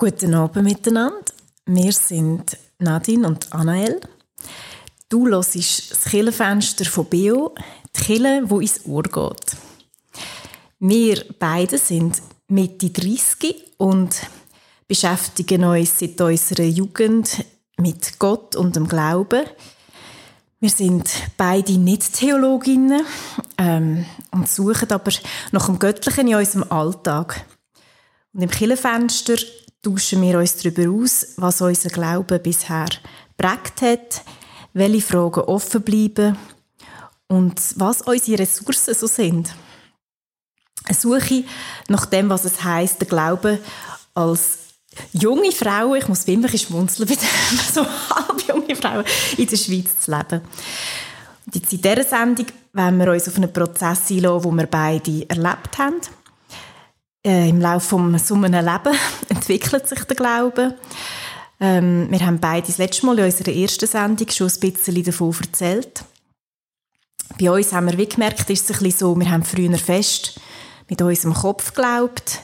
Guten Abend miteinander. Wir sind Nadine und Anael. Du hörst das Killenfenster von Bio, die Kille, wo ins Ohr geht. Wir beide sind Mitte 30 und beschäftigen uns seit unserer Jugend mit Gott und dem Glauben. Wir sind beide nicht Theologinnen ähm, und suchen aber nach dem Göttlichen in unserem Alltag. Und im Killenfenster tauschen wir uns darüber aus, was unser Glaube bisher prägt hat, welche Fragen offen bleiben und was unsere Ressourcen so sind. Eine Suche nach dem, was es heißt, der Glaube als junge Frau, ich muss immer schmunzeln, bei dem, so halb junge Frauen in der Schweiz zu leben. Und jetzt in dieser Sendung wollen wir uns auf einen Prozess einlassen, den wir beide erlebt haben äh, im Laufe von so einem Leben entwickelt sich der Glaube. Ähm, wir haben beide das letzte Mal in unserer ersten Sendung schon ein bisschen davon erzählt. Bei uns haben wir gemerkt, ist es ein bisschen so, wir haben früher fest mit unserem Kopf geglaubt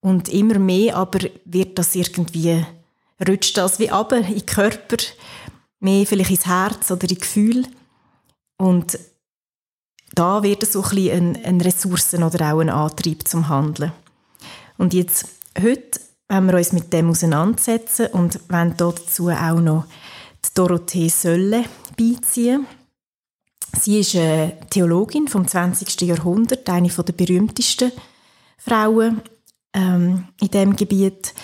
und immer mehr aber wird das irgendwie, rutscht das wie ab in den Körper, mehr vielleicht ins Herz oder in Gefühl und da wird es so ein ein, ein Ressourcen oder auch ein Antrieb zum Handeln. Und jetzt, heute wollen wir uns mit dem auseinandersetzen und wollen dazu auch noch die Dorothee Sölle beiziehen. Sie ist eine Theologin vom 20. Jahrhundert, eine der berühmtesten Frauen ähm, in diesem Gebiet.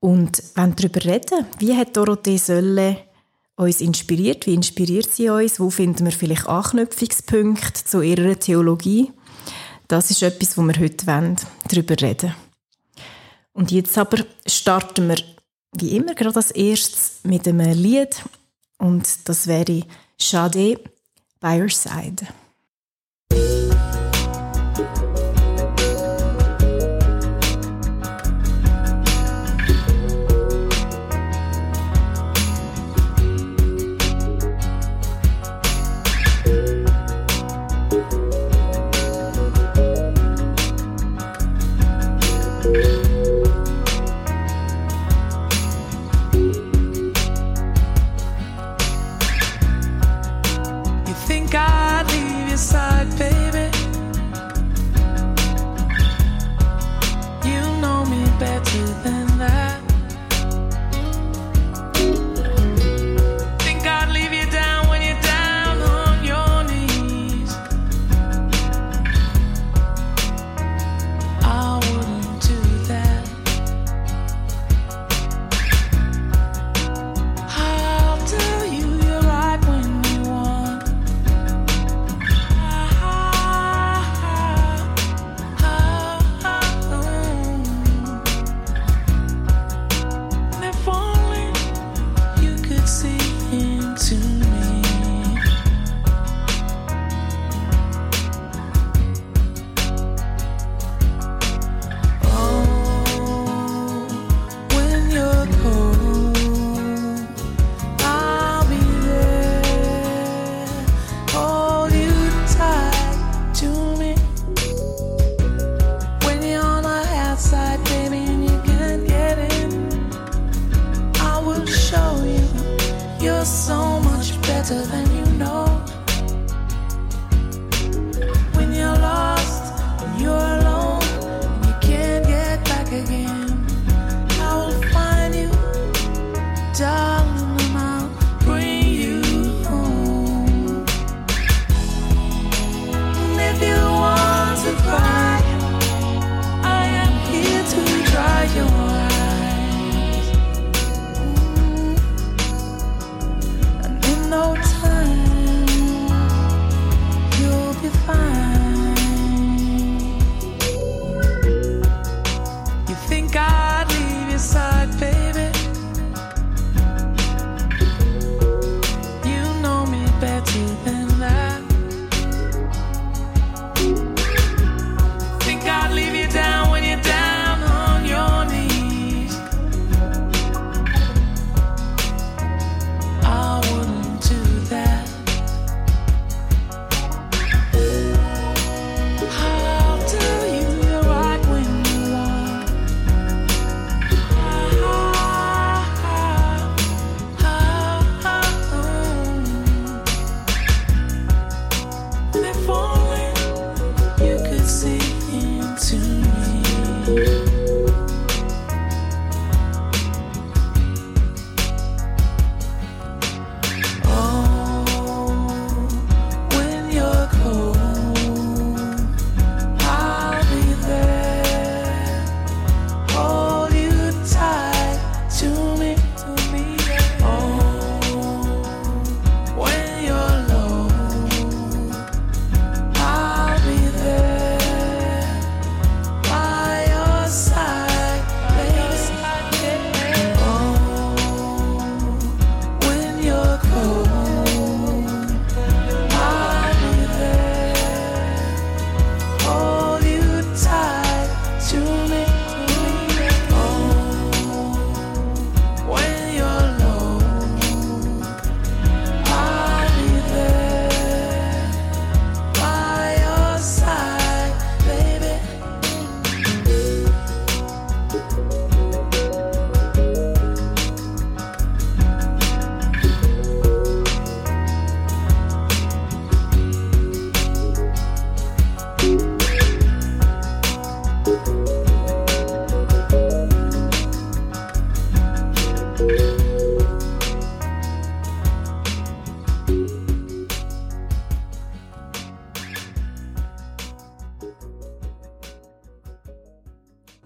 Und wollen darüber reden, wie hat Dorothee Sölle uns inspiriert? Wie inspiriert sie uns? Wo finden wir vielleicht Anknüpfungspunkte zu ihrer Theologie? Das ist etwas, wo wir heute wollen, darüber reden Und jetzt aber starten wir wie immer gerade als erstes mit einem Lied und das wäre Shade by Your Side.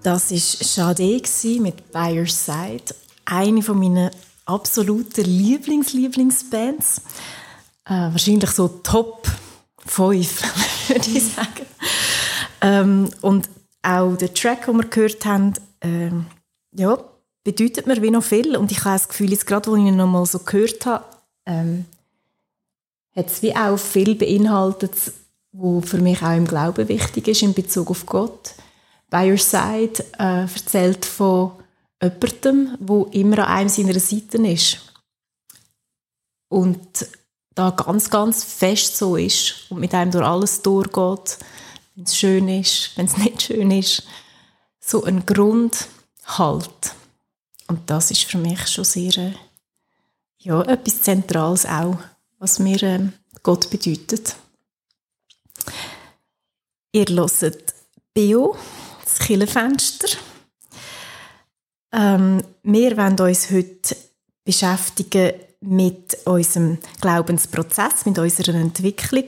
Das war Sade mit Your Side. Eine von meinen absoluten Lieblings-Lieblingsbands. Äh, wahrscheinlich so Top 5, würde ich sagen. Ähm, und auch der Track, den wir gehört haben, ähm, ja, bedeutet mir wie noch viel. Und ich habe das Gefühl, jetzt gerade, als ich ihn noch mal so gehört habe, ähm, hat es wie auch viel beinhaltet, wo für mich auch im Glauben wichtig ist in Bezug auf Gott. By Your Side äh, erzählt von jemandem, wo immer an einem seiner Seiten ist. Und da ganz, ganz fest so ist und mit einem durch alles durchgeht, wenn es schön ist, wenn es nicht schön ist. So ein Grundhalt. Und das ist für mich schon sehr, äh, ja, etwas Zentrales auch, was mir äh, Gott bedeutet. Ihr hört Bio, das. Ähm, wir wollen uns heute beschäftigen mit unserem Glaubensprozess, mit unserer Entwicklung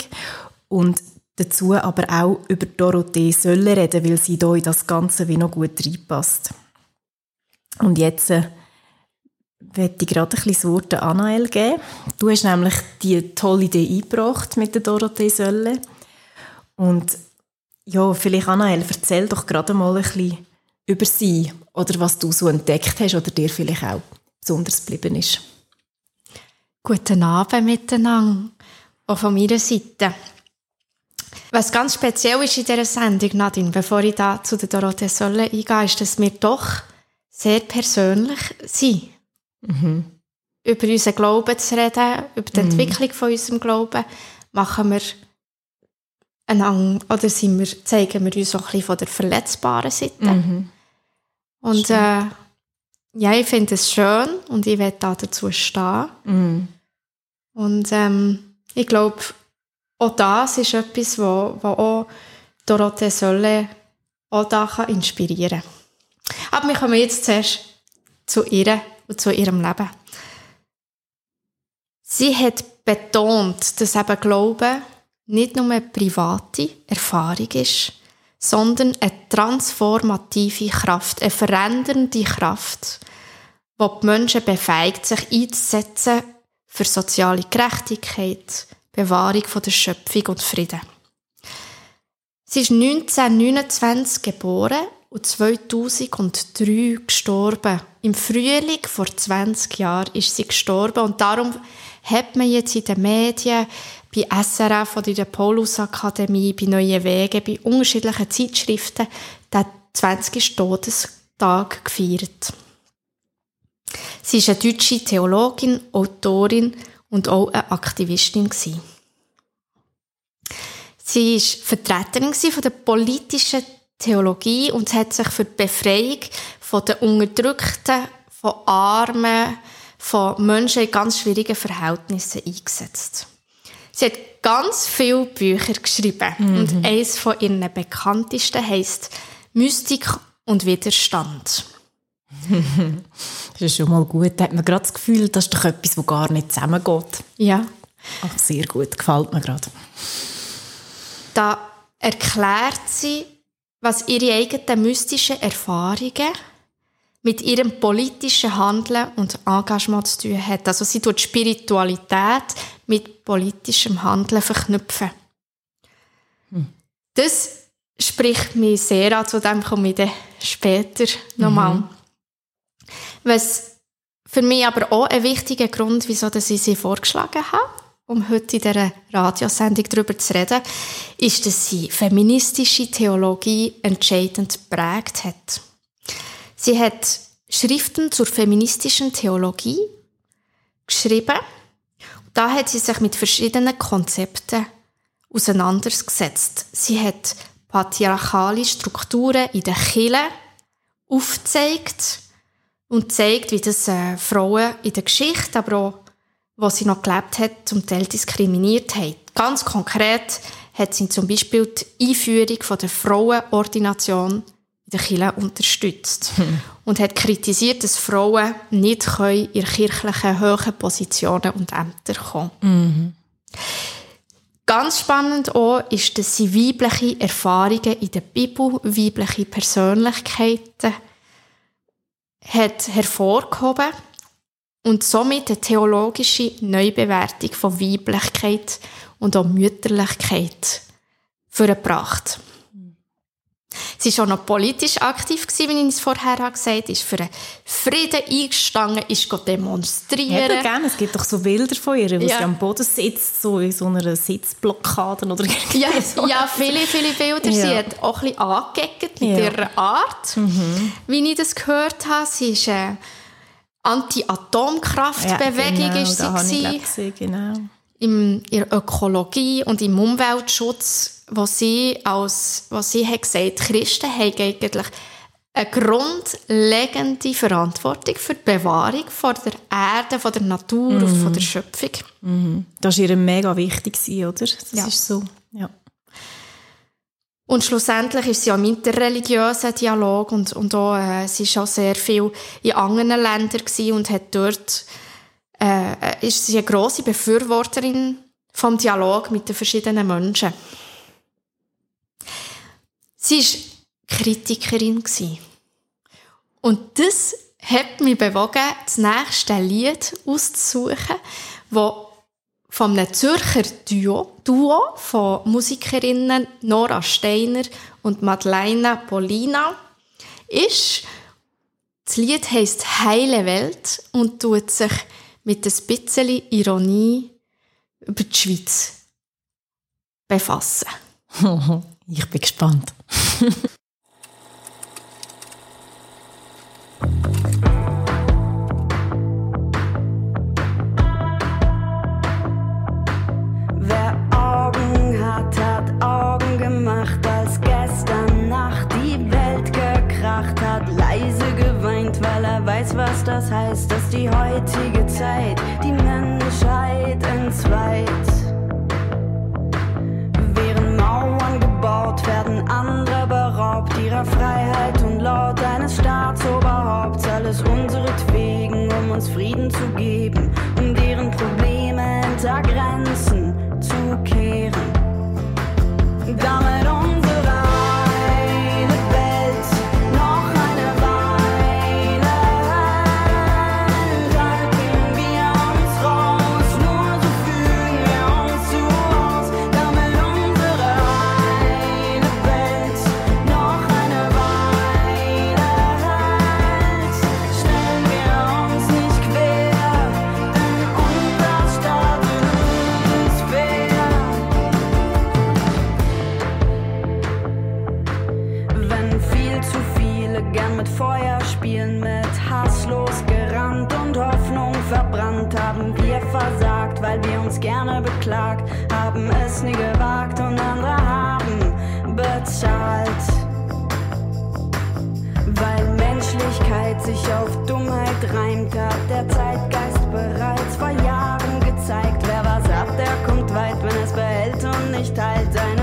und dazu aber auch über Dorothee Sölle reden, weil sie hier in das Ganze wie noch gut reinpasst. Und jetzt äh, werde ich gerade ein bisschen Wort an Anael geben. Du hast nämlich die tolle Idee eingebracht mit der Dorothee Sölle. Und ja, vielleicht Anael, erzähl doch gerade mal ein bisschen über sie oder was du so entdeckt hast oder dir vielleicht auch besonders geblieben ist. Guten Abend miteinander, auch von meiner Seite. Was ganz speziell ist in dieser Sendung, Nadine, bevor ich da zu der Dorothee Sölle eingehe, ist, dass wir doch sehr persönlich sind. Mhm. Über unseren Glauben zu reden, über die mhm. Entwicklung von unserem Glauben, machen wir einander, oder sind wir, zeigen wir uns auch ein bisschen von der verletzbaren Seite. Mhm. Und äh, ja, ich finde es schön und ich werde da dazu stehen. Mhm. Und ähm, ich glaube, auch das ist etwas, wo, wo auch Dorothee Sölle auch da kann inspirieren kann. Aber wir kommen jetzt zuerst zu ihr und zu ihrem Leben. Sie hat betont, dass eben Glauben nicht nur eine private Erfahrung ist, sondern eine transformative Kraft, eine verändernde Kraft, die die Menschen befähigt, sich einzusetzen für soziale Gerechtigkeit, Bewahrung der Schöpfung und Frieden. Sie ist 1929 geboren und 2003 gestorben. Im Frühling vor 20 Jahren ist sie gestorben und darum hat man jetzt in den Medien bei SRF oder in der Paulusakademie, bei Neue Wege, bei unterschiedlichen Zeitschriften den 20. Todestag gefeiert. Sie war eine deutsche Theologin, Autorin und auch eine Aktivistin. Sie war Vertreterin der politischen Theologie und hat sich für die Befreiung von den Unterdrückten, von Armen, von Menschen in ganz schwierigen Verhältnissen eingesetzt. Sie hat ganz viele Bücher geschrieben mhm. und eines von ihren bekanntesten heißt Mystik und Widerstand. das ist schon mal gut. Da hat man gerade das Gefühl, das ist doch etwas, das gar nicht zusammengeht. Ja. Ach, sehr gut, gefällt mir gerade. Da erklärt sie, was ihre eigenen mystischen Erfahrungen mit ihrem politischen Handeln und Engagement zu tun hat. Also sie tut Spiritualität mit politischem Handeln verknüpfen. Hm. Das spricht mich sehr an, zu dem komme ich dann später nochmal. Mhm. Was für mich aber auch ein wichtiger Grund, wieso ich sie vorgeschlagen habe, um heute in dieser Radiosendung darüber zu reden, ist, dass sie feministische Theologie entscheidend geprägt hat. Sie hat Schriften zur feministischen Theologie geschrieben. Da hat sie sich mit verschiedenen Konzepten auseinandergesetzt. Sie hat patriarchale Strukturen in der Kirche aufgezeigt und zeigt, wie das äh, Frauen in der Geschichte, aber auch, wo sie noch gelebt hat, zum Teil diskriminiert haben. Ganz konkret hat sie zum Beispiel die Einführung von der Frauenordination in der Kirche unterstützt hm. und hat kritisiert, dass Frauen nicht können in kirchlichen hohen Positionen und Ämter kommen mhm. Ganz spannend auch ist, dass sie weibliche Erfahrungen in der Bibel, weibliche Persönlichkeiten hat hervorgehoben und somit eine theologische Neubewertung von Weiblichkeit und auch Mütterlichkeit vorgebracht. Sie war auch noch politisch aktiv, gewesen, wie ich es vorher gesagt habe. ist für einen Frieden eingestanden, ist demonstrieren. Ja, gerne. Es gibt doch so Bilder von ihr, wo ja. sie am Boden sitzt, so in so einer Sitzblockade oder ja, ja, viele, viele Bilder. Ja. Sie hat auch ein bisschen angeeckt mit ja. ihrer Art, mhm. wie ich das gehört habe. Sie ist eine Anti-Atomkraftbewegung. Ja, genau, sie genau. in der Ökologie und im Umweltschutz was sie, als, was sie hat gesagt Christen haben eigentlich eine grundlegende Verantwortung für die Bewahrung von der Erde, von der Natur mhm. und von der Schöpfung. Mhm. Das war ihr mega wichtig, oder? Das ja. ist so, ja. Und schlussendlich ist sie auch im interreligiösen Dialog und, und auch, äh, sie war auch sehr viel in anderen Ländern und hat dort, äh, ist sie eine grosse Befürworterin vom Dialog mit den verschiedenen Menschen. Sie war Kritikerin. Und das hat mich bewogen, das nächste Lied auszusuchen, das von einem Zürcher Duo, Duo von Musikerinnen Nora Steiner und Madeleine Polina ist. Das Lied heisst Heile Welt und tut sich mit ein bisschen Ironie über die Schweiz befassen. Ich bin gespannt. Wer Augen hat, hat Augen gemacht, als gestern Nacht die Welt gekracht hat. Leise geweint, weil er weiß, was das heißt, dass die heutige Zeit die Menschheit entzweit. Andere beraubt ihrer Freiheit und laut eines Staatsoberhaupts. Alles unseretwegen, um uns Frieden zu geben, um deren Probleme hinter Grenzen zu kehren. Damit nie gewagt und andere haben bezahlt. Weil Menschlichkeit sich auf Dummheit reimt, hat der Zeitgeist bereits vor Jahren gezeigt. Wer was ab, der kommt weit, wenn es behält und nicht halt. teilt. Seine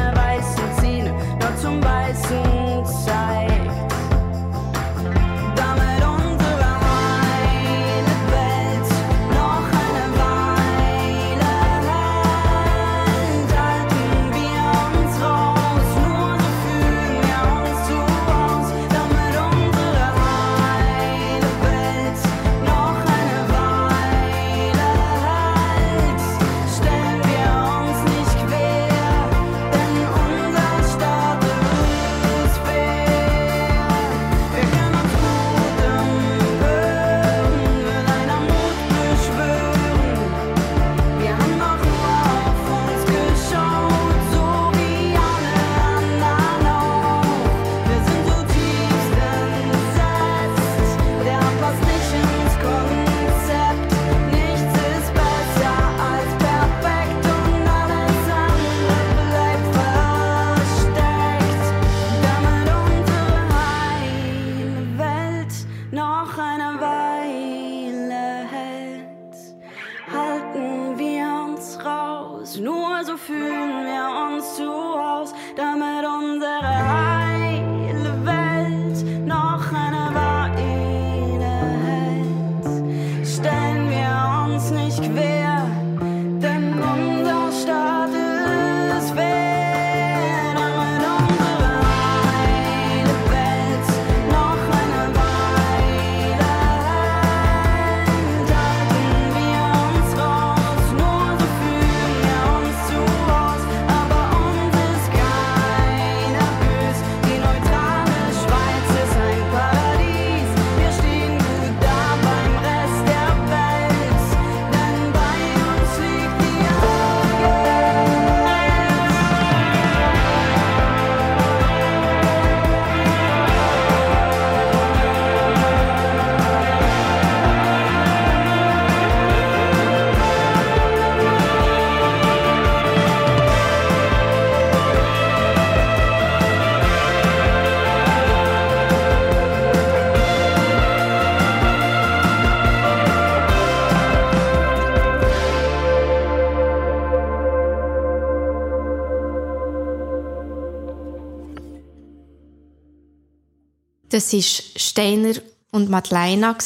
Das ist Steiner und Madeleine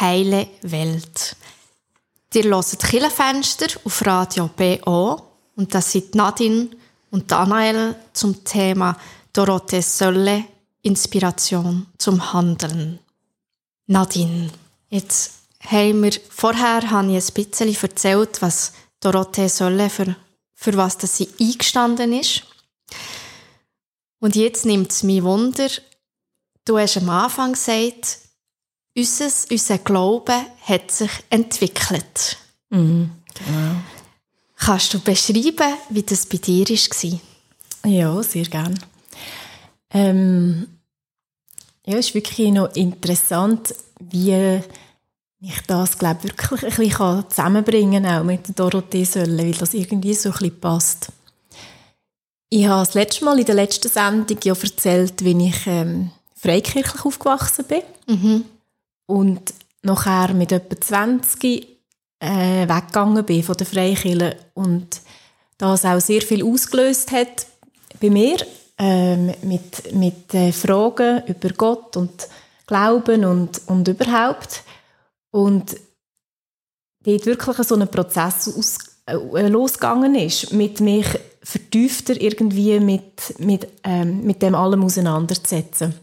Heile Welt. Ihr hört Killenfenster auf Radio BO und das sind Nadine und Daniel zum Thema Dorothee Sölle, Inspiration zum Handeln. Nadine, jetzt haben wir, vorher habe ich ein bisschen erzählt, was Dorothee Sölle für, für was das sie eingestanden ist. Und jetzt nimmt es mich Wunder, du hast am Anfang gesagt, unser, unser Glaube hat sich entwickelt. Mhm, genau. Kannst du beschreiben, wie das bei dir war? Ja, sehr gerne. Ähm, ja, es ist wirklich noch interessant, wie ich das, glaube wirklich ein bisschen zusammenbringen kann, auch mit Dorothee Sölle, weil das irgendwie so ein bisschen passt. Ich habe das letzte Mal in der letzten Sendung ja erzählt, wie ich ähm, freikirchlich aufgewachsen bin. Mhm. Und nachher mit etwa 20 äh, weggegangen bin von der Freikirche und das auch sehr viel ausgelöst hat bei mir ähm, mit, mit äh, Fragen über Gott und Glauben und, und überhaupt. Und dort wirklich so ein Prozess aus, äh, losgegangen ist, mit mich vertiefter irgendwie mit, mit, ähm, mit dem allem auseinanderzusetzen.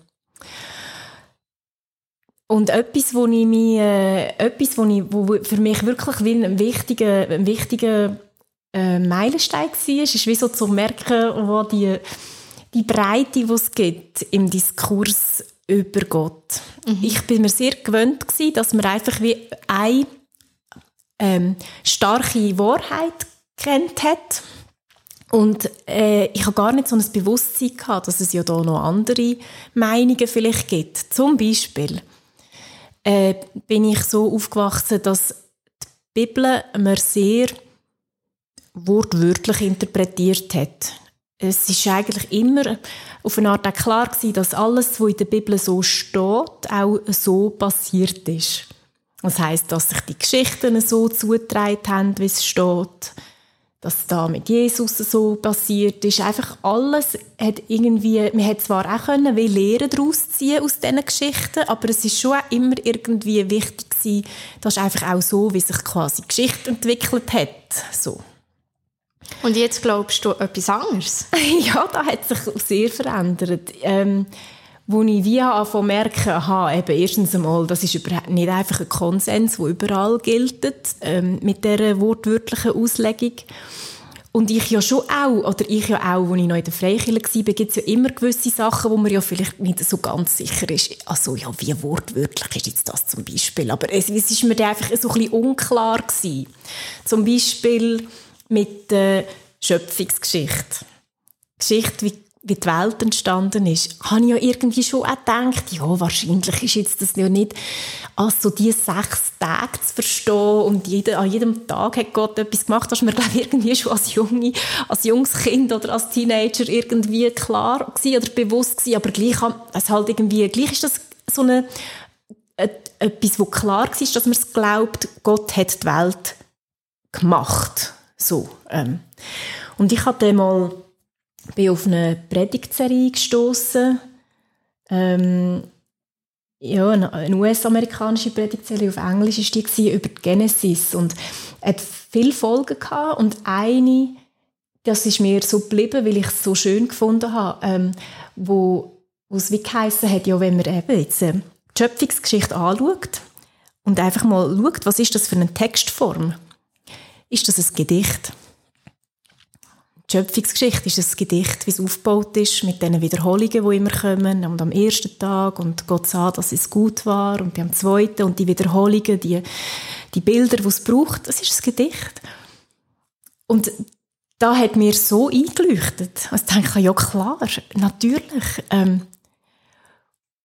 Und etwas, wo ich mich, äh, etwas, wo, ich, wo für mich wirklich ein wichtiger, ein wichtiger äh, Meilenstein war, ist wie so zu merken, wo die, die Breite, die es gibt im Diskurs über Gott. Mhm. Ich bin mir sehr gewöhnt gewesen, dass man einfach wie eine ähm, starke Wahrheit kennt hat. Und äh, ich habe gar nicht so ein Bewusstsein gehabt, dass es ja da noch andere Meinungen vielleicht gibt. Zum Beispiel äh, bin ich so aufgewachsen, dass die Bibel mir sehr wortwörtlich interpretiert hat. Es ist eigentlich immer auf eine Art auch klar gewesen, dass alles, was in der Bibel so steht, auch so passiert ist. Das heißt, dass sich die Geschichten so zugetragen haben, wie es steht, dass da mit Jesus so passiert ist. Einfach alles hat irgendwie, man hat zwar auch können, wie Lehren daraus ziehen aus diesen Geschichten, aber es ist schon auch immer irgendwie wichtig gewesen, dass einfach auch so, wie sich quasi die Geschichte entwickelt hat, so. Und jetzt glaubst du etwas anderes? ja, da hat sich sehr verändert. Ähm, wo ich wie anfangen merken, aha, eben erstens einmal, das ist nicht einfach ein Konsens, der überall gilt, ähm, mit dieser wortwörtlichen Auslegung. Und ich ja schon auch, oder ich ja auch, als ich noch in der Freikirche war, gibt es ja immer gewisse Sachen, wo man ja vielleicht nicht so ganz sicher ist. Also ja, wie wortwörtlich ist jetzt das zum Beispiel? Aber es, es ist mir einfach so ein bisschen unklar gewesen. Zum Beispiel mit der Schöpfungsgeschichte. Geschichte, wie wie die Welt entstanden ist, habe ich ja irgendwie schon auch gedacht, ja, wahrscheinlich ist jetzt das ja nicht als so die sechs Tage zu verstehen und jede, an jedem Tag hat Gott etwas gemacht, das ist mir, glaube ich, irgendwie schon als, junge, als junges Kind oder als Teenager irgendwie klar gewesen oder bewusst gewesen, aber gleich, es halt irgendwie, gleich ist das so eine, etwas, wo klar war, dass man es glaubt, Gott hat die Welt gemacht. So, ähm. Und ich hatte mal bin auf eine Predigtserie gestoßen. Ähm, ja, eine US-amerikanische Predigtserie auf Englisch ist die über die Genesis und hat viele Folgen gehabt und eine, das ist mir so geblieben, weil ich es so schön gefunden habe, ähm, wo, wo es wie geheissen hat, ja, wenn man eben jetzt die Schöpfungsgeschichte anschaut und einfach mal schaut, was ist das für eine Textform? Ist das ein Gedicht? Die Schöpfungsgeschichte ist ein Gedicht, wie es aufgebaut ist, mit diesen Wiederholungen, die immer kommen. Und am ersten Tag und Gott sah, dass es gut war. Und am zweiten und die Wiederholungen, die, die Bilder, die es braucht, das ist ein Gedicht. Und da hat mir so eingeleuchtet. Also ich denke, ja klar, natürlich. Ähm,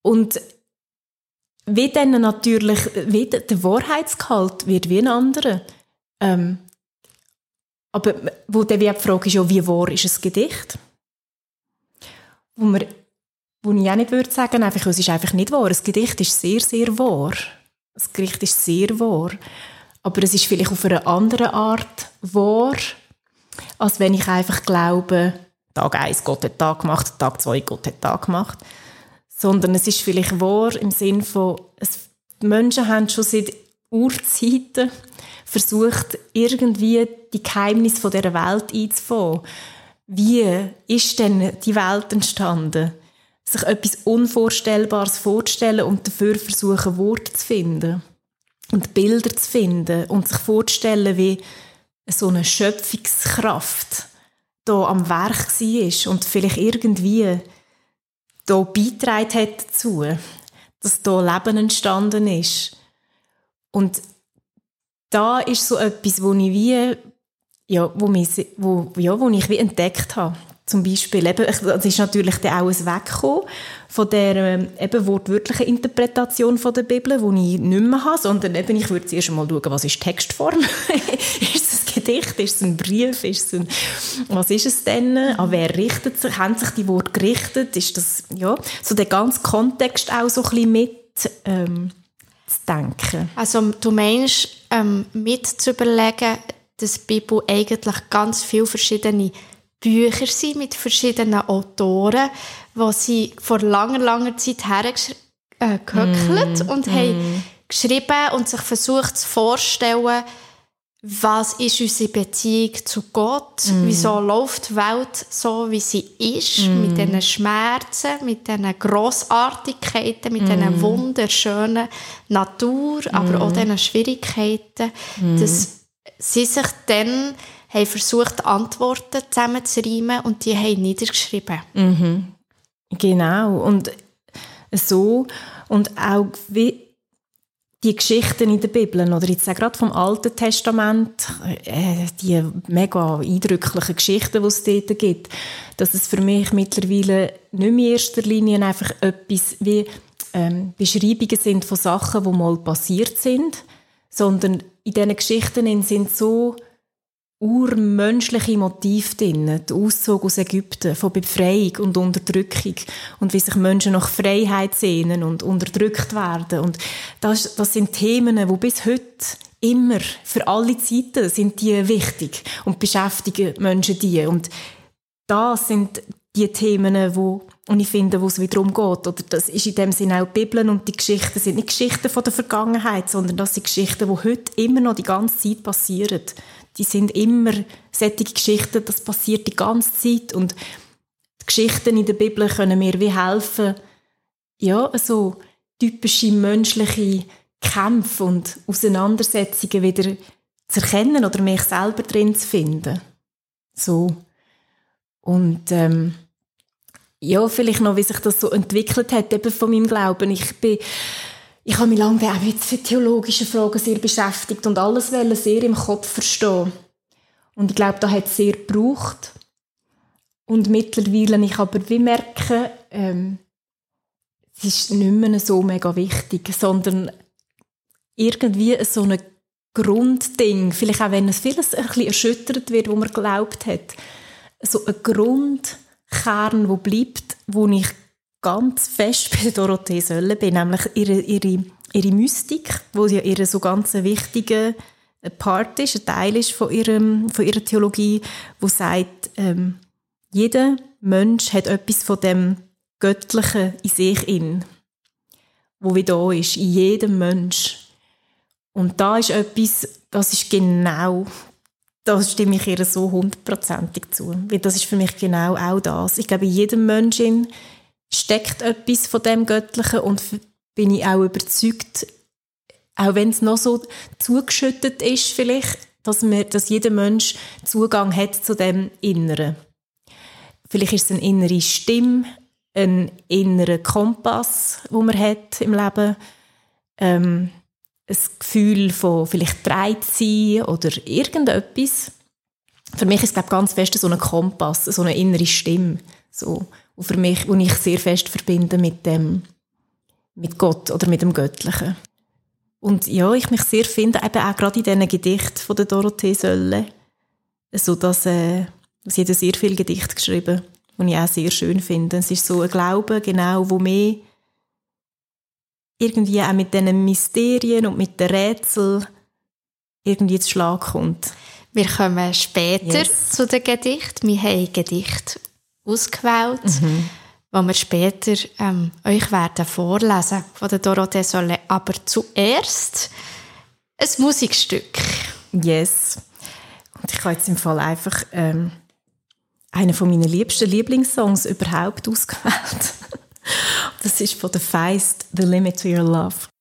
und wie dann natürlich, wie der Wahrheitsgehalt wird wie ein anderer. Ähm, aber wo dann die Frage ist, ja, wie wahr ist ein Gedicht? Wo, man, wo ich auch nicht würde sagen, einfach, es ist einfach nicht wahr. Ein Gedicht ist sehr, sehr wahr. Das Gedicht ist sehr wahr. Aber es ist vielleicht auf eine andere Art wahr, als wenn ich einfach glaube, Tag 1, Gott hat Tag gemacht, Tag 2, Gott hat Tag gemacht. sondern es ist vielleicht wahr im Sinn von, es, Menschen haben schon seit Urzeiten versucht, irgendwie die Geheimnisse dieser Welt einzufangen. Wie ist denn die Welt entstanden? Sich etwas Unvorstellbares vorzustellen und dafür versuchen, Worte zu finden und Bilder zu finden und sich vorzustellen, wie so eine Schöpfungskraft da am Werk war und vielleicht irgendwie da beitragen hat dazu, dass da Leben entstanden ist. Und da ist so etwas, wo ich wie, ja, wo, mich, wo, ja, wo ich wie entdeckt habe. Zum Beispiel, es ist natürlich dann auch ein Wegkommen von der ähm, eben wortwörtlichen Interpretation von der Bibel, die ich nicht mehr habe, sondern eben, ich würde zuerst mal schauen, was ist Textform? ist es ein Gedicht? Ist es ein Brief? Ist es ein, was ist es denn? An wer richtet sich? Haben sich die Worte gerichtet? Ist das, ja, so der ganze Kontext auch so ein bisschen mit, ähm, zu denken. Also du meinst, ähm, mit zu überlegen, dass die Bibel eigentlich ganz viele verschiedene Bücher sind mit verschiedenen Autoren, wo sie vor langer, langer Zeit hergehöckelt äh, mm, und mm. haben geschrieben und sich versucht zu vorstellen, was ist unsere Beziehung zu Gott? Mm. Wieso läuft die Welt so, wie sie ist? Mm. Mit diesen Schmerzen, mit diesen Grossartigkeiten, mit mm. diesen wunderschönen Natur, aber auch mm. diesen Schwierigkeiten, mm. dass sie sich dann haben versucht, Antworten zusammenzureimen und die haben niedergeschrieben. Mhm. Genau. Und so und auch wie die Geschichten in der Bibel oder jetzt auch gerade vom Alten Testament, äh, die mega eindrücklichen Geschichten, die es dort gibt, dass es für mich mittlerweile nicht mehr in erster Linie einfach etwas wie ähm, Beschreibungen sind von Sachen, die mal passiert sind, sondern in diesen Geschichten sind so urmenschliche Motive drin. Der Auszug aus Ägypten, von Befreiung und Unterdrückung und wie sich Menschen nach Freiheit sehnen und unterdrückt werden. Und das, das sind Themen, die bis heute immer, für alle Zeiten, sind die wichtig und beschäftigen Menschen die. Und das sind die Themen, wo und ich finde, wo es wieder geht. Oder das ist in dem Sinne auch die Bibel und die Geschichten sind nicht Geschichten von der Vergangenheit, sondern das sind Geschichten, die heute immer noch die ganze Zeit passieren die sind immer solche Geschichten, das passiert die ganze Zeit und die Geschichten in der Bibel können mir wie helfen, ja, so typische menschliche Kämpfe und Auseinandersetzungen wieder zu erkennen oder mich selber drin zu finden. So. Und ähm, ja, vielleicht noch, wie sich das so entwickelt hat, eben von meinem Glauben. Ich bin ich habe mich lange auch mit theologischen Fragen sehr beschäftigt und alles sehr im Kopf verstehen. Und ich glaube, da hat es sehr gebraucht. Und mittlerweile ich aber wie merke, ähm, es ist nicht mehr so mega wichtig, sondern irgendwie so ein Grundding, vielleicht auch wenn es vieles ein bisschen erschüttert wird, wo man glaubt hat, so ein Grundkern, wo bleibt, wo ich ganz fest bei Dorothee Sölle bin, nämlich ihre, ihre, ihre Mystik, wo ja ihre so ganz wichtige Part ist, ein Teil ist von, ihrem, von ihrer Theologie, wo sagt, ähm, jeder Mensch hat etwas von dem Göttlichen in sich in, wo wie da ist, in jedem Mensch. Und da ist etwas, das ist genau, da stimme ich ihr so hundertprozentig zu. Das ist für mich genau auch das. Ich glaube, in jedem Menschen steckt etwas von dem Göttlichen und bin ich auch überzeugt, auch wenn es noch so zugeschüttet ist vielleicht, dass, wir, dass jeder Mensch Zugang hat zu dem Inneren. Vielleicht ist es eine innere Stimme, ein innerer Kompass, wo man hat im Leben, ähm, ein Gefühl von vielleicht bereit sein oder irgendetwas. Für mich ist es ganz fest so ein Kompass, so eine innere Stimme, so und für mich, wo ich sehr fest verbinde mit dem, mit Gott oder mit dem Göttlichen. Und ja, ich mich sehr finde, eben auch gerade in diesen Gedichten von der Dorothee Sölle, so dass, äh, sie hat sehr viele Gedichte geschrieben, die ich auch sehr schön finde. Es ist so ein Glaube, genau, wo mehr irgendwie auch mit diesen Mysterien und mit den Rätseln irgendwie zu Schlag kommt. Wir kommen später yes. zu den Gedichten. Wir haben Gedichte ausgewählt, mhm. wo wir später ähm, euch werden vorlesen von der Dorothee Solle. Aber zuerst ein Musikstück. Yes. Und ich habe jetzt im Fall einfach ähm, einen von meinen liebsten Lieblingssongs überhaupt ausgewählt. das ist von The Feist, The Limit to Your Love.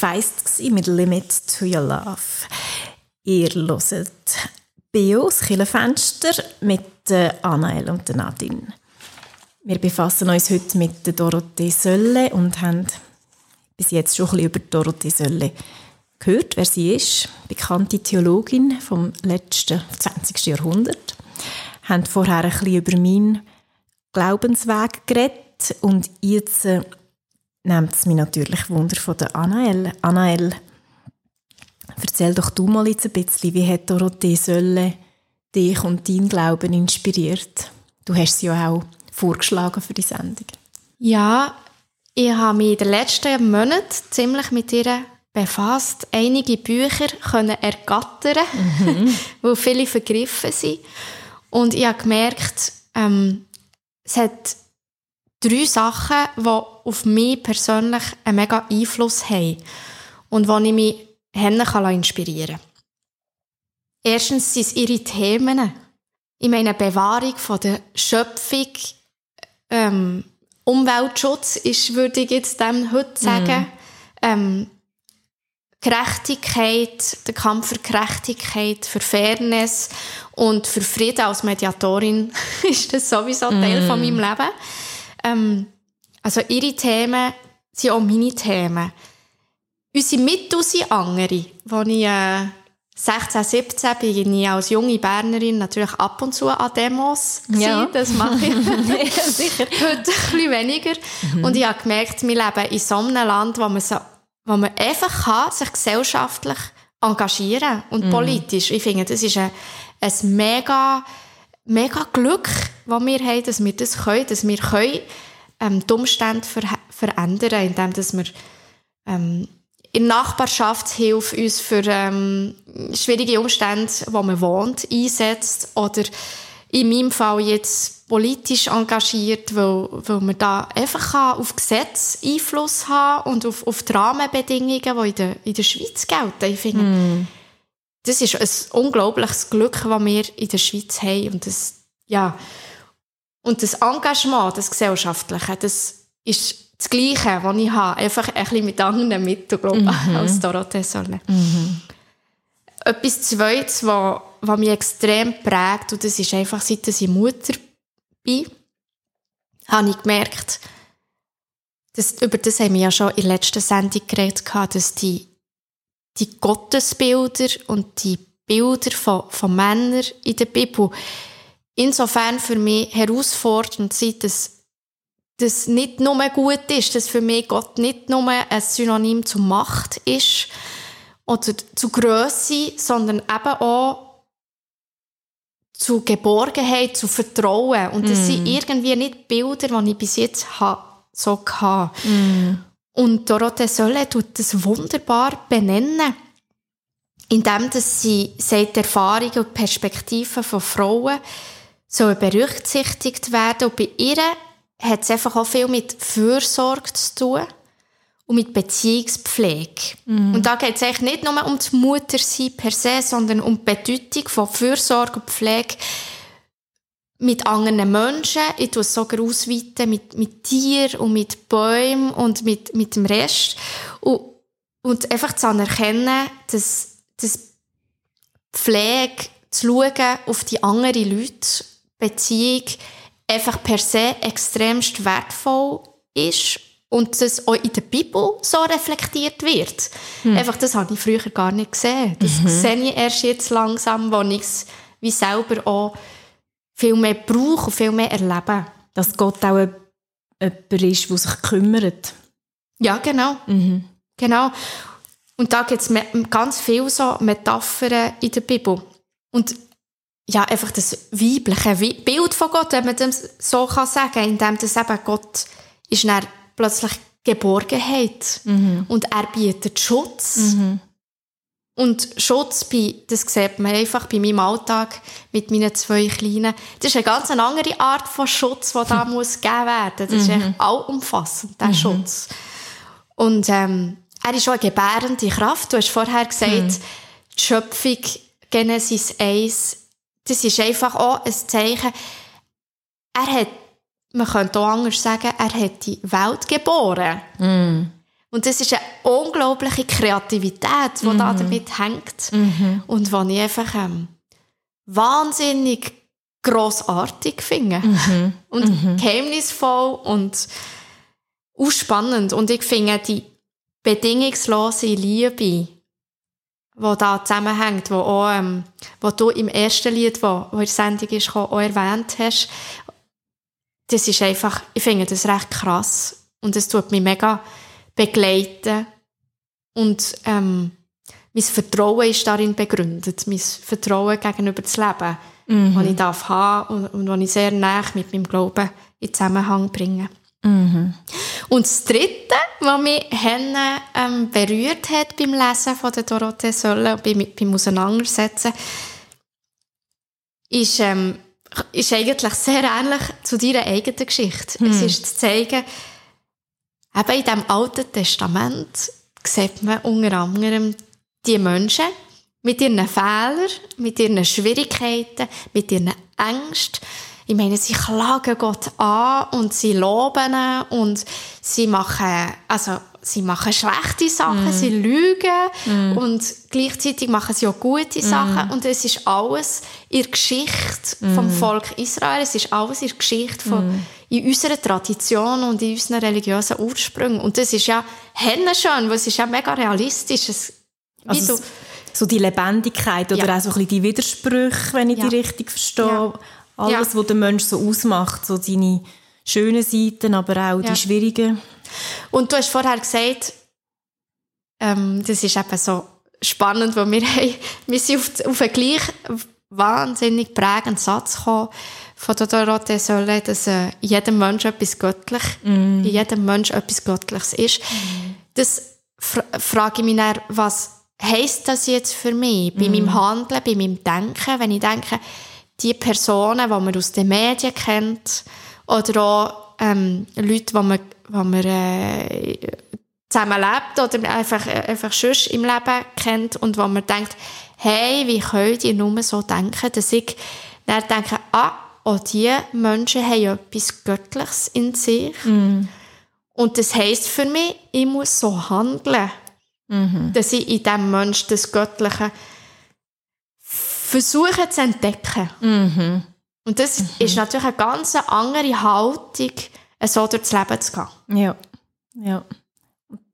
Feist mit Limit to Your Love. Ihr hört Bio, das Killenfenster, mit äh, Anael und Nadine. Wir befassen uns heute mit Dorothee Sölle und haben bis jetzt schon ein bisschen über Dorothee Sölle gehört, wer sie ist. Bekannte Theologin vom letzten 20. Jahrhundert. Wir haben vorher ein bisschen über meinen Glaubensweg geredet und jetzt äh, nimmt es mich natürlich Wunder von der Anael. Anael, erzähl doch du mal jetzt ein bisschen, wie hat Dorothee Sölle dich und dein Glauben inspiriert? Du hast sie ja auch vorgeschlagen für die Sendung. Ja, ich habe mich in den letzten Monaten ziemlich mit ihr befasst, einige Bücher können ergattern, wo viele vergriffen sind. Und ich habe gemerkt, ähm, es hat drei Sachen, die auf mich persönlich einen mega Einfluss haben und wo ich mich kann inspirieren kann. Erstens sind es ihre Themen. Ich meine, Bewahrung von der Schöpfung, ähm, Umweltschutz ist, würde ich jetzt dem heute sagen. Ähm, Gerechtigkeit, der Kampf für Gerechtigkeit, für Fairness und für Frieden als Mediatorin ist das sowieso Teil von meinem Leben. Ähm, also ihre Themen sind auch meine Themen. Unsere sind andere. Als ich äh, 16, 17 bin ich als junge Bernerin natürlich ab und zu an Demos. Ja. Das mache ich ja, sicher. heute ein bisschen weniger. Und ich habe gemerkt, wir leben in so einem Land, wo man, so, wo man einfach kann, sich gesellschaftlich engagieren und politisch. Ich finde, das ist ein, ein mega, mega Glück, das wir haben, dass wir das können, dass wir können, ähm, die Umstände ver verändern, indem dass wir ähm, in Nachbarschaftshilfe uns für ähm, schwierige Umstände, wo man wohnt, einsetzt oder in meinem Fall jetzt politisch engagiert, weil, weil man da einfach auf Gesetz Einfluss haben und auf, auf die Rahmenbedingungen, die in der, in der Schweiz gelten. Ich finde, das ist ein unglaubliches Glück, das wir in der Schweiz haben. Und das, ja, und das Engagement, das Gesellschaftliche, das ist das Gleiche, was ich habe. Einfach ein bisschen mit anderen Mitteln, glaube ich, als Dorothee Solle. Etwas Zweites, was, was mich extrem prägt, und das ist einfach, seit ich Mutter bin, habe ich gemerkt, dass, über das haben wir ja schon in der letzten Sendung geredet, dass die, die Gottesbilder und die Bilder von, von Männern in der Bibel insofern für mich herausfordernd sind, dass das nicht nur gut ist, dass für mich Gott nicht nur ein Synonym zu Macht ist oder zu Größe, sondern eben auch zu Geborgenheit, zu Vertrauen. Und das sind irgendwie nicht Bilder, die ich bis jetzt ha- so hatte. Und Dorothee Sölle tut das wunderbar benennen, indem dass sie sagt, die Erfahrungen und Perspektiven von Frauen sollen berücksichtigt werden. Und bei ihr hat es einfach auch viel mit Fürsorge zu tun und mit Beziehungspflege. Und da geht es eigentlich nicht nur um das Muttersein per se, sondern um die Bedeutung von Fürsorge und Pflege mit anderen Menschen. Ich tue es sogar ausweiten mit, mit Tieren und mit Bäumen und mit, mit dem Rest. Und, und einfach zu anerkennen, dass, dass Pflege, zu schauen auf die anderen Leute, Beziehung, einfach per se extremst wertvoll ist und das auch in der Bibel so reflektiert wird. Einfach, das habe ich früher gar nicht gesehen. Das sehe ich erst jetzt langsam, wo ich es wie selber auch viel mehr brauche und viel mehr erlebe. Dass Gott auch jemand ist, der sich kümmert. Ja, genau. Genau. Und da gibt es ganz viele so Metaphern in der Bibel. Und ja, einfach das weibliche Bild von Gott, wenn man das so kann sagen, indem das eben Gott ist dann plötzlich Geborgenheit und er bietet Schutz. Und Schutz, bei, das sieht man einfach bei meinem Alltag mit meinen zwei Kleinen. Das ist eine ganz andere Art von Schutz, der da muss gegeben werden. Das ist echt allumfassend, der Schutz. Und ähm, er ist auch eine gebärende Kraft. Du hast vorher gesagt, die Schöpfung Genesis 1, das ist einfach auch ein Zeichen. Er hat, man könnte auch anders sagen, er hat die Welt geboren. Und das ist eine unglaubliche Kreativität, die da damit hängt. Und die ich einfach ähm, wahnsinnig grossartig finde. Und geheimnisvoll und auch spannend. Und ich finde die bedingungslose Liebe wo da zusammenhängt, wo auch, ähm, wo du im ersten Lied, wo, wo in der Sendung ist, auch erwähnt hast. Das ist einfach, ich finde das recht krass. Und es tut mich mega begleiten. Und, ähm, mein Vertrauen ist darin begründet. Mein Vertrauen gegenüber das Leben, Mhm. das ich darf haben und, und das ich sehr nah mit meinem Glauben in Zusammenhang bringe. Mhm. Und das Dritte, was mich Henne, ähm, berührt hat beim Lesen von der Dorothee Sölle und beim, beim Auseinandersetzen, ist, ähm, ist eigentlich sehr ähnlich zu deiner eigenen Geschichte. Es ist zu zeigen, eben in diesem Alten Testament sieht man unter anderem die Menschen mit ihren Fehlern, mit ihren Schwierigkeiten, mit ihren Ängsten. Ich meine, sie klagen Gott an und sie loben ihn und sie machen, also, sie machen schlechte Sachen, sie lügen und gleichzeitig machen sie auch gute Sachen und es ist alles in der Geschichte vom Volk Israel, es ist alles in der Geschichte von, in unserer Tradition und in unseren religiösen Ursprüngen und das ist ja schön, weil es ist ja mega realistisch. Es, Also so die Lebendigkeit oder Ja. auch so ein bisschen die Widersprüche, wenn ich Ja. die richtig verstehe. Ja. Alles, Ja. was der Mensch so ausmacht, so seine schönen Seiten, aber auch Ja. die schwierigen. Und du hast vorher gesagt, ähm, das ist eben so spannend, weil wir, haben, wir sind auf, auf einen gleich wahnsinnig prägenden Satz gekommen von der Dorothee Sölle, dass äh, jedem Mensch etwas göttlich, in jedem Mensch etwas Göttliches ist. Das fra frage ich mich dann, was heisst das jetzt für mich? Bei meinem Handeln, bei meinem Denken, wenn ich denke, die Personen, die man aus den Medien kennt, oder auch ähm, Leute, die man, die man äh, zusammen lebt oder einfach, äh, einfach sonst im Leben kennt und wo man denkt, hey, wie könnt ihr nur so denken, dass ich dann denke, ah, auch diese Menschen haben etwas Göttliches in sich. Und das heisst für mich, ich muss so handeln, dass ich in diesem Menschen das Göttliche versuche zu entdecken. Und das ist natürlich eine ganz andere Haltung, so durchs Leben zu gehen. Ja. ja.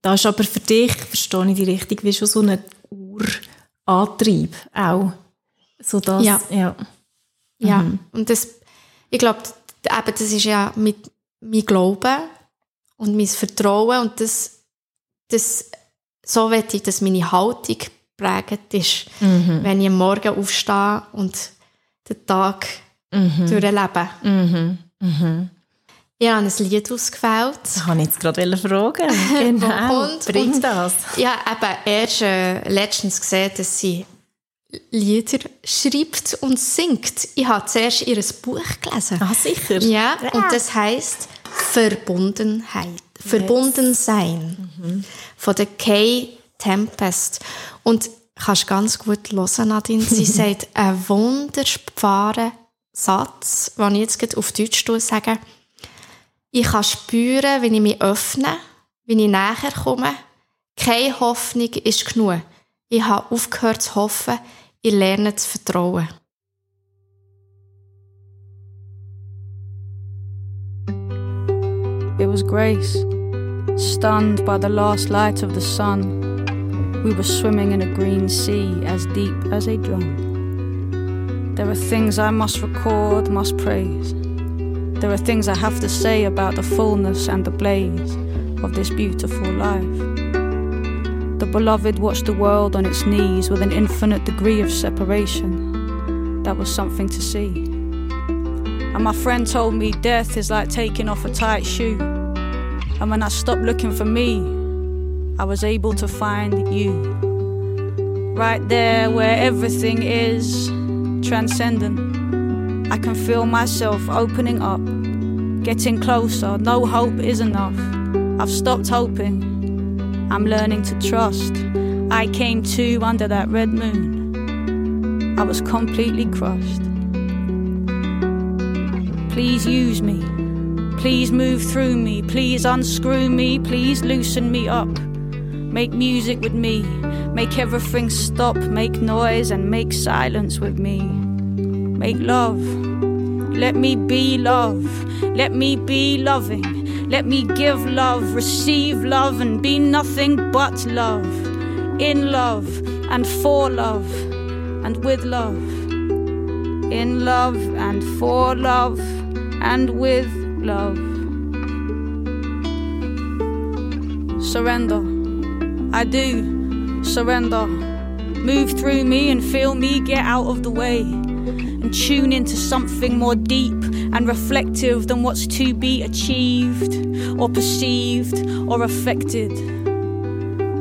Das ist aber für dich, verstehe ich die richtig, wie schon so ein Urantrieb auch. So das, Ja. ja. Ja, und das, ich glaube, eben, das ist ja mit mein Glauben und mein Vertrauen und das, das so will ich, dass meine Haltung prägend ist, wenn ich am Morgen aufstehe und den Tag durchlebe. Ich habe ein Lied ausgewählt. Das kann ich jetzt gerade fragen. Genau. Und- Bring und- das. Ja, eben erst äh, letztens gesehen, dass sie Lieder schreibt und singt. Ich habe zuerst ihr Buch gelesen. Ah, sicher. Ja, und das heißt Verbundenheit. Verbunden sein. Von der Kay Tempest. Und kannst ganz gut hören, Nadine. Sie sagt einen wunderbaren Satz, den ich jetzt auf Deutsch sage. Ich kann spüren, wenn ich mich öffne, wenn ich näher komme. Keine Hoffnung ist genug. Ich habe aufgehört zu hoffen, ich lerne zu vertrauen. It was Grace, stunned by the last light of the sun. We were swimming in a green sea as deep as a drum. There are things I must record, must praise. There are things I have to say about the fullness and the blaze of this beautiful life. The beloved watched the world on its knees with an infinite degree of separation. That was something to see. And my friend told me death is like taking off a tight shoe. And when I stopped looking for me, I was able to find you. Right there where everything is transcendent. I can feel myself opening up, getting closer. No hope is enough. I've stopped hoping. I'm learning to trust. I came to under that red moon. I was completely crushed. Please use me. Please move through me. Please unscrew me. Please loosen me up. Make music with me. Make everything stop. Make noise and make silence with me. Make love. Let me be love. Let me be loving. Let me give love, receive love, and be nothing but love. In love, and for love and with love. In love and for love and with love. Surrender. I do surrender. Move through me and feel me get out of the way and tune into something more deep and reflective than what's to be achieved or perceived or affected.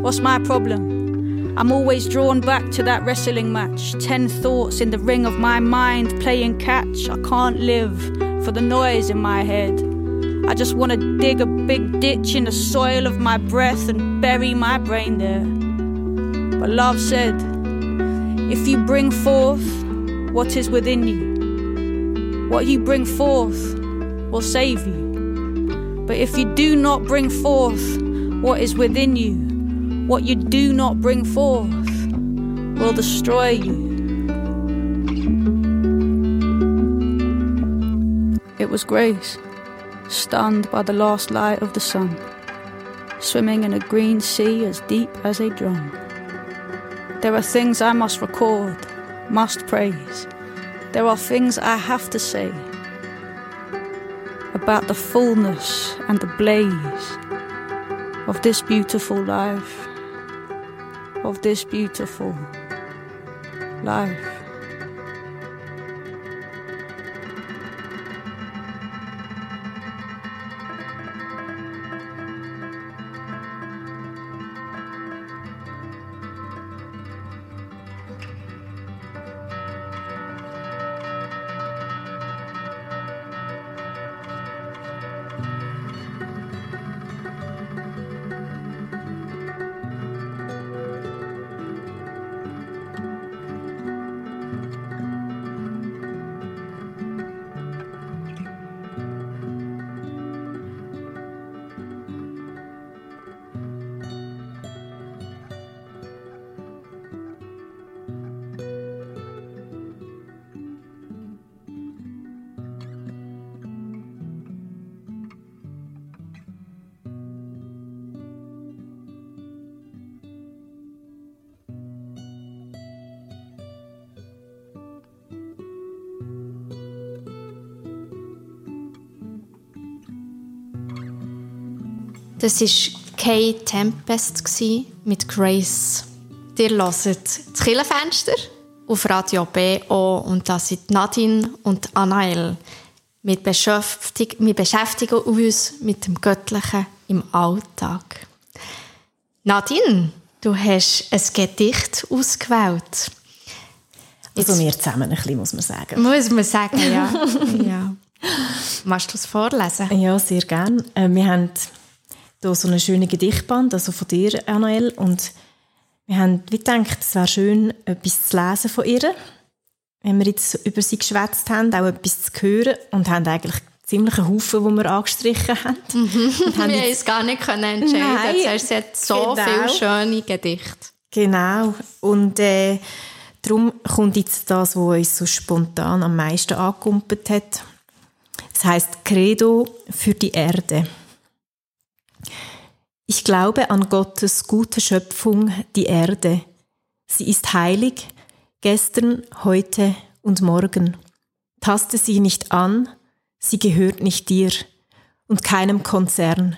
What's my problem? I'm always drawn back to that wrestling match. Ten thoughts in the ring of my mind playing catch. I can't live for the noise in my head. I just want to dig a big ditch in the soil of my breath and bury my brain there. But love said, if you bring forth what is within you, what you bring forth will save you. But if you do not bring forth what is within you, what you do not bring forth will destroy you. It was Grace, stunned by the last light of the sun, swimming in a green sea as deep as a drum. There are things I must record, must praise. There are things I have to say about the fullness and the blaze of this beautiful life, of this beautiful life. Das war Kay Tempest mit Grace. Ihr hört das Killenfenster auf Radio BO und das sind Nadine und Anael. Wir beschäftigen, wir beschäftigen uns mit dem Göttlichen im Alltag. Nadine, du hast ein Gedicht ausgewählt. Also wir zusammen ein bisschen, muss man sagen. Muss man sagen, ja. ja. Magst du es vorlesen? Ja, sehr gerne. Äh, wir haben hier so einen schönen Gedichtband, also von dir, Anael, und wir haben wie gedacht, es wäre schön, etwas zu lesen von ihr, wenn wir jetzt über sie geschwätzt haben, auch etwas zu hören und haben eigentlich ziemlich einen Haufen, die wir angestrichen haben. Und Wir haben haben jetzt- es gar nicht können entscheiden. Nein, Zuerst hat es so genau. viele schöne Gedichte. Genau. Und äh, darum kommt jetzt das, was uns so spontan am meisten angekumpelt hat. Es heißt Credo für die Erde. Ich glaube an Gottes gute Schöpfung, die Erde. Sie ist heilig, gestern, heute und morgen. Taste sie nicht an, sie gehört nicht dir und keinem Konzern.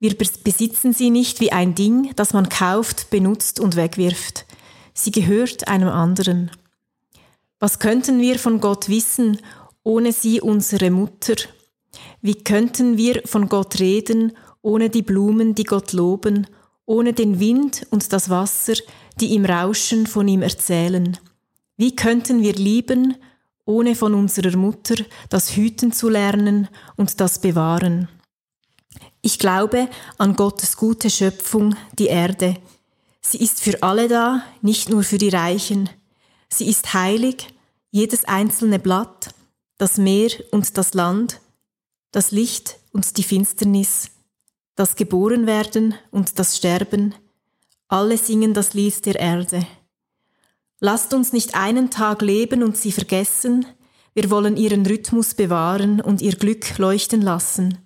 Wir bes- besitzen sie nicht wie ein Ding, das man kauft, benutzt und wegwirft. Sie gehört einem anderen. Was könnten wir von Gott wissen, ohne sie unsere Mutter? Wie könnten wir von Gott reden, ohne die Blumen, die Gott loben, ohne den Wind und das Wasser, die im Rauschen von ihm erzählen? Wie könnten wir lieben, ohne von unserer Mutter das Hüten zu lernen und das Bewahren? Ich glaube an Gottes gute Schöpfung, die Erde. Sie ist für alle da, nicht nur für die Reichen. Sie ist heilig, jedes einzelne Blatt, das Meer und das Land, das Licht und die Finsternis, das Geborenwerden und das Sterben. Alle singen das Lied der Erde. Lasst uns nicht einen Tag leben und sie vergessen. Wir wollen ihren Rhythmus bewahren und ihr Glück leuchten lassen.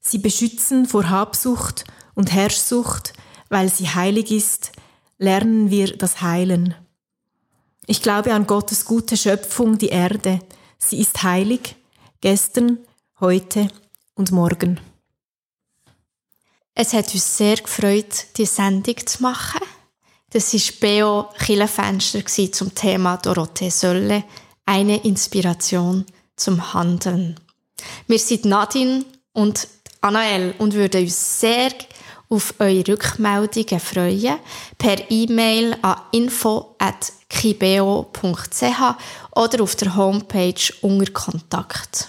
Sie beschützen vor Habsucht und Herrschsucht, weil sie heilig ist, lernen wir das Heilen. Ich glaube an Gottes gute Schöpfung, die Erde. Sie ist heilig, gestern, heute und morgen. Es hat uns sehr gefreut, die Sendung zu machen. Das war Beo Killenfenster zum Thema Dorothee Sölle, eine Inspiration zum Handeln. Wir sind Nadine und Anael und würden uns sehr auf eure Rückmeldungen freuen per E-Mail an info.kibeo.ch oder auf der Homepage unter Kontakt.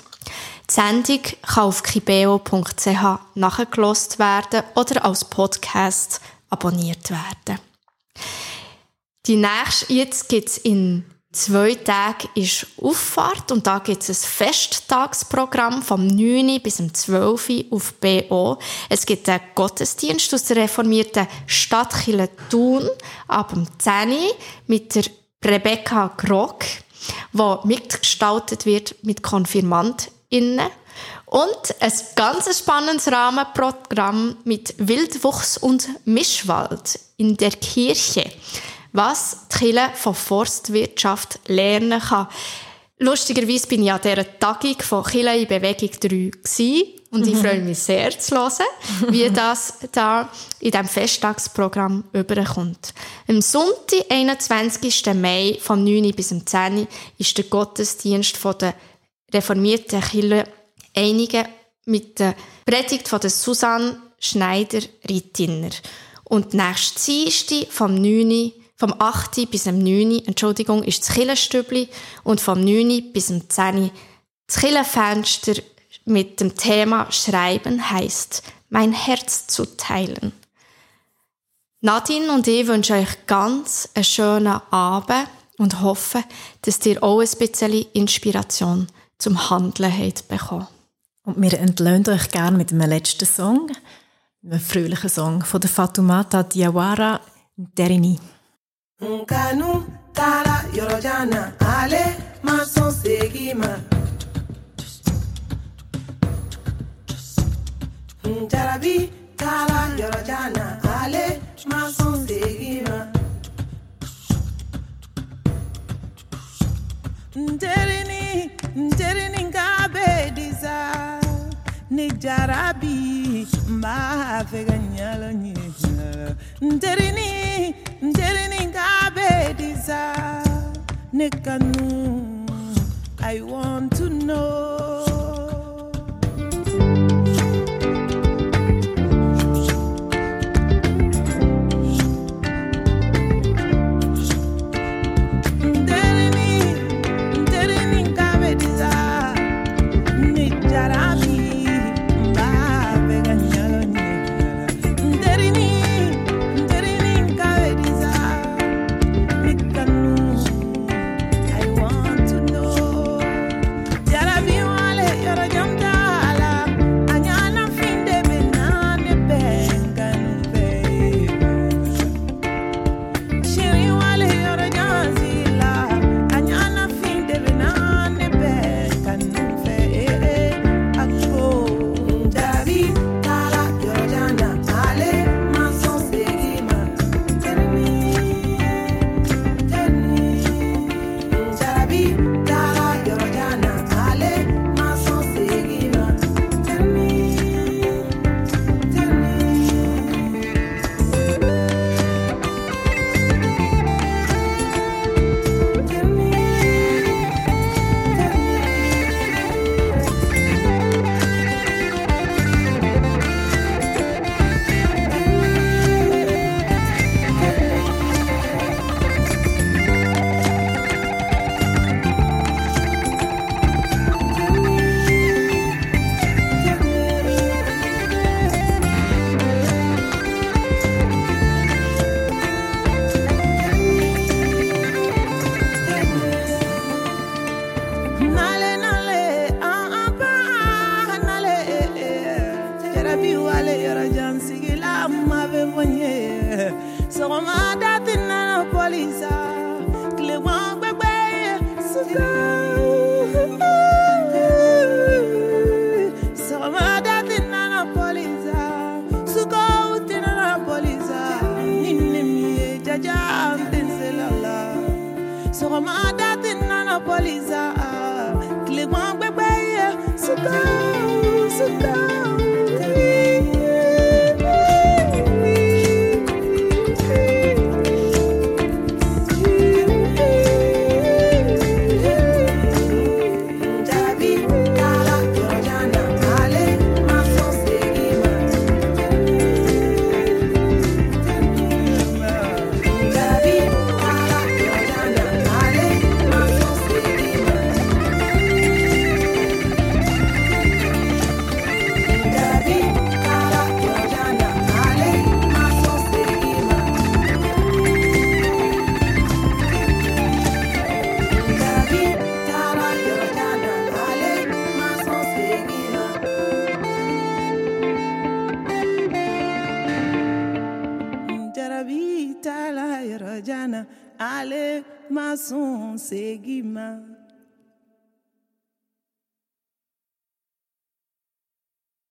Die Sendung kann auf kibeo.ch nachgelost werden oder als Podcast abonniert werden. Die nächste, jetzt gibt's in zwei Tagen ist Auffahrt und da gibt es ein Festtagsprogramm vom 9. bis zum 12. auf BO. Es gibt einen Gottesdienst aus der reformierten Stadtkirche Thun ab dem 10. mit der Rebecca Grog, wo mitgestaltet wird mit KonfirmandInnen. Und ein ganz spannendes Rahmenprogramm mit Wildwuchs und Mischwald in der Kirche was die Kirche von Forstwirtschaft lernen kann. Lustigerweise bin ich an dieser Tagung von Kirche in Bewegung 3 gewesen. Und ich freue mich sehr zu hören, wie das da in diesem Festtagsprogramm überkommt. Am Sonntag, 21. Mai, vom 9. bis zum 10. ist der Gottesdienst von der reformierten Kirche einige mit der Predigt von der Susanne Schneider-Rittiner. Und nächstes Dienstag vom 9. Vom 8. bis zum 9. Entschuldigung, ist das Killenstübli und vom 9. bis zum 10. das Killenfenster mit dem Thema Schreiben heißt mein Herz zu teilen. Nadine und ich wünschen euch ganz einen schönen Abend und hoffe, dass ihr auch ein bisschen Inspiration zum Handeln habt bekommen. Und wir entlöhnen euch gerne mit einem letzten Song, einem fröhlichen Song von der Fatoumata Diawara, Derini. nkanu taara yɔrɔ jan na ale ma sɔn segin ma jarabi taara yɔrɔ jan na ale ma sɔn segin ndiri ningabediza nijarabi mafega nyalo nyalo ndirini ndiri ningabediza nikanu i want to know.